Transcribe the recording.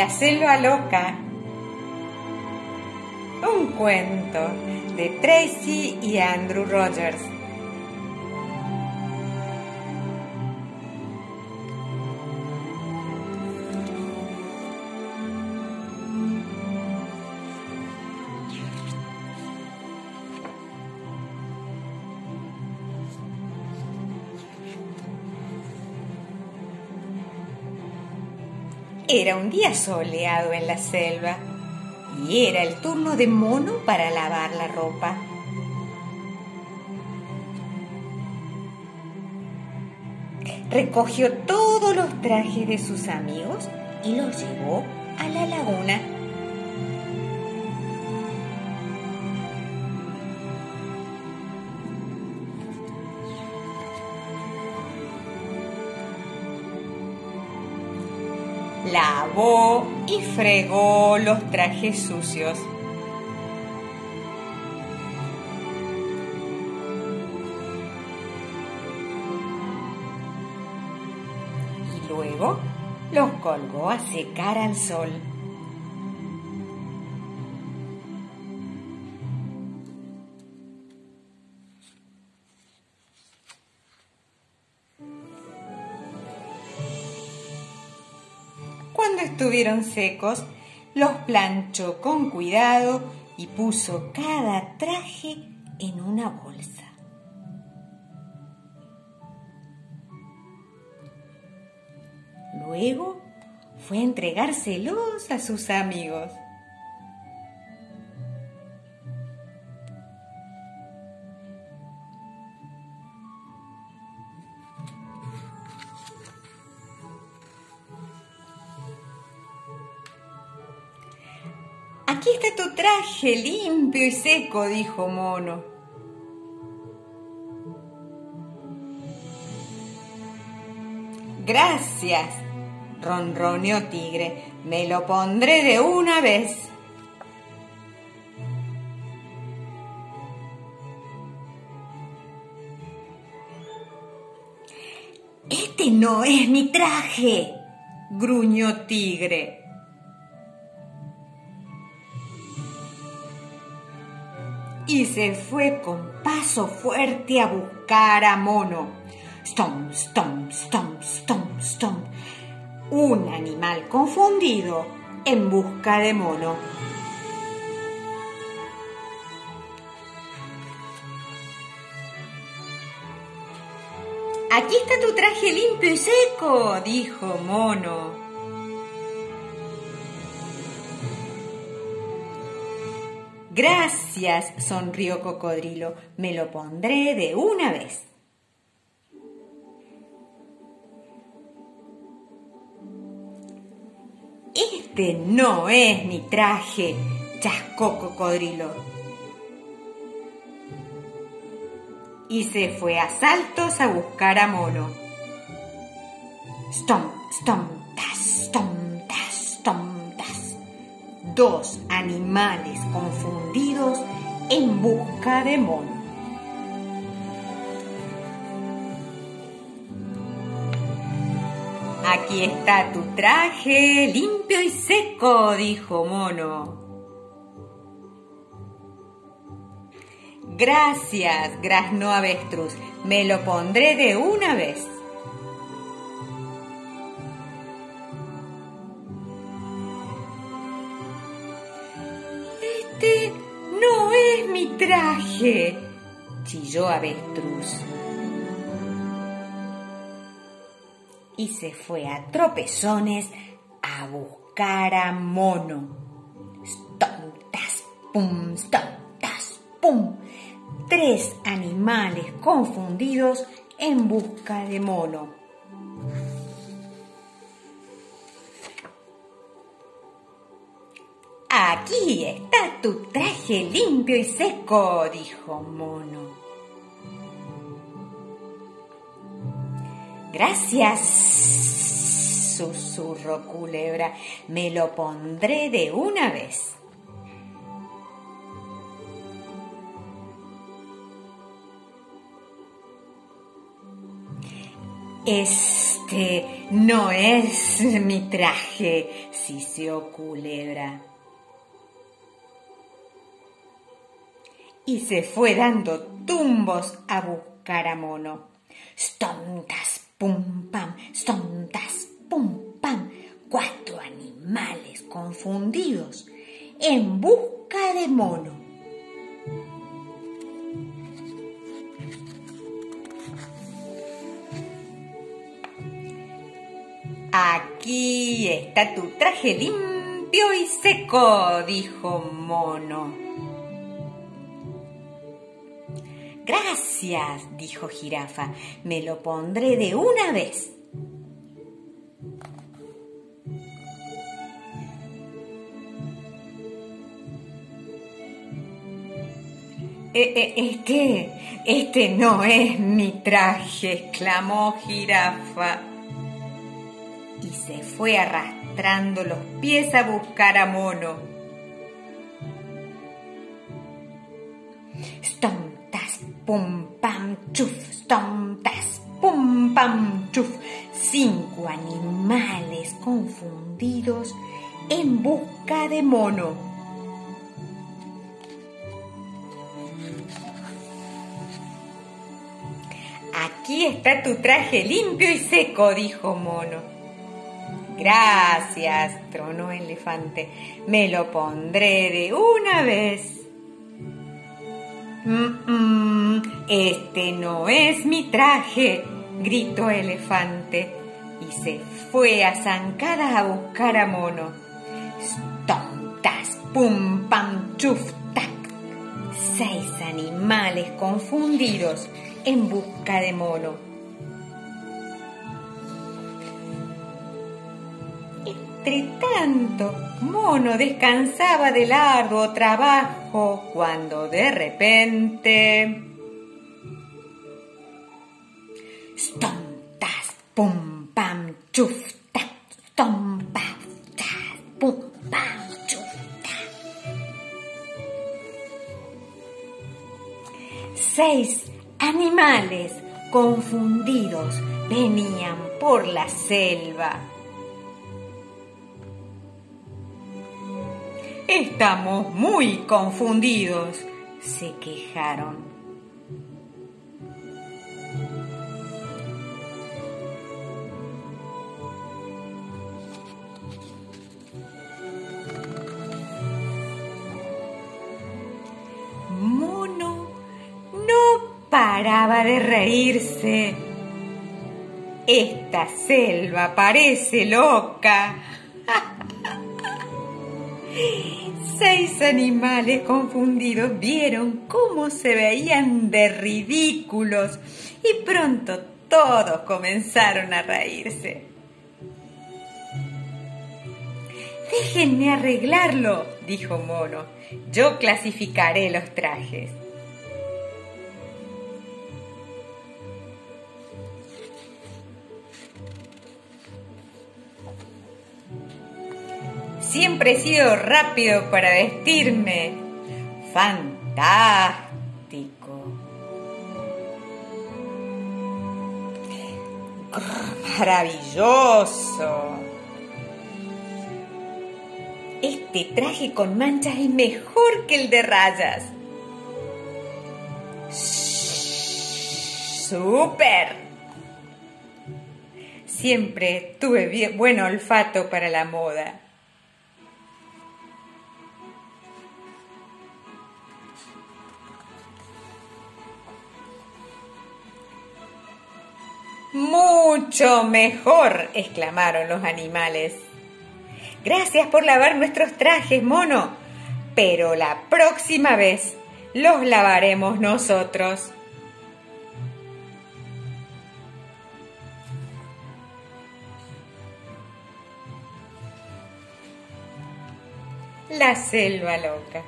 La selva loca. Un cuento de Tracy y Andrew Rogers. Era un día soleado en la selva y era el turno de Mono para lavar la ropa. Recogió todos los trajes de sus amigos y los llevó a la laguna. Lavó y fregó los trajes sucios. Y luego los colgó a secar al sol. Estuvieron secos, los planchó con cuidado y puso cada traje en una bolsa. Luego fue a entregárselos a sus amigos. Tu traje limpio y seco, dijo Mono. Gracias, ronroneó Tigre. Me lo pondré de una vez. Este no es mi traje, gruñó Tigre. Y se fue con paso fuerte a buscar a Mono. Stomp, stomp, stomp, stomp, stomp. Un animal confundido en busca de Mono. Aquí está tu traje limpio y seco, dijo Mono. Gracias, sonrió Cocodrilo. Me lo pondré de una vez. Este no es mi traje, chascó Cocodrilo. Y se fue a saltos a buscar a Mono. Stomp, stomp, tas, stomp, tas, stomp, tas. Dos animales confundidos en busca de Mono. Aquí está tu traje limpio y seco, dijo Mono. Gracias, graznó Avestruz. Me lo pondré de una vez. Traje, chilló Avestruz. Y se fue a tropezones a buscar a Mono. Pum, pum. Tres animales confundidos en busca de Mono. Aquí tu traje limpio y seco, dijo Mono. Gracias, susurró Culebra. Me lo pondré de una vez. Este no es mi traje, siseó Culebra. Y se fue dando tumbos a buscar a Mono. Stontas, pum, pam, stontas, pum, pam. Cuatro animales confundidos en busca de Mono. Aquí está tu traje limpio y seco, dijo Mono. Gracias, dijo Jirafa, me lo pondré de una vez. Este, este no es mi traje, exclamó Jirafa y se fue arrastrando los pies a buscar a Mono. Pum, pam, chuf, stontas, pum, pam, chuf. Cinco animales confundidos en busca de Mono. Aquí está tu traje limpio y seco, dijo Mono. Gracias, tronó el elefante. Me lo pondré de una vez. Este no es mi traje, gritó el elefante y se fue a zancada a buscar a Mono. Stontas, pum, pam, chuf, tac. Seis animales confundidos en busca de Mono. Entre tanto, Mono descansaba del arduo trabajo cuando de repente... Stontas, pum, pam, chuf, tac, pum, pam, chuf, Seis animales confundidos venían por la selva Estamos muy confundidos, se quejaron. Mono no paraba de reírse. Esta selva parece loca. Seis animales confundidos vieron cómo se veían de ridículos y pronto todos comenzaron a reírse. Déjenme arreglarlo, dijo Mono. Yo clasificaré los trajes. Siempre he sido rápido para vestirme. Fantástico. Maravilloso. Este traje con manchas es mejor que el de rayas. ¡Súper! Siempre tuve buen olfato para la moda. Mucho mejor, exclamaron los animales. Gracias por lavar nuestros trajes, mono, pero la próxima vez los lavaremos nosotros. La selva loca.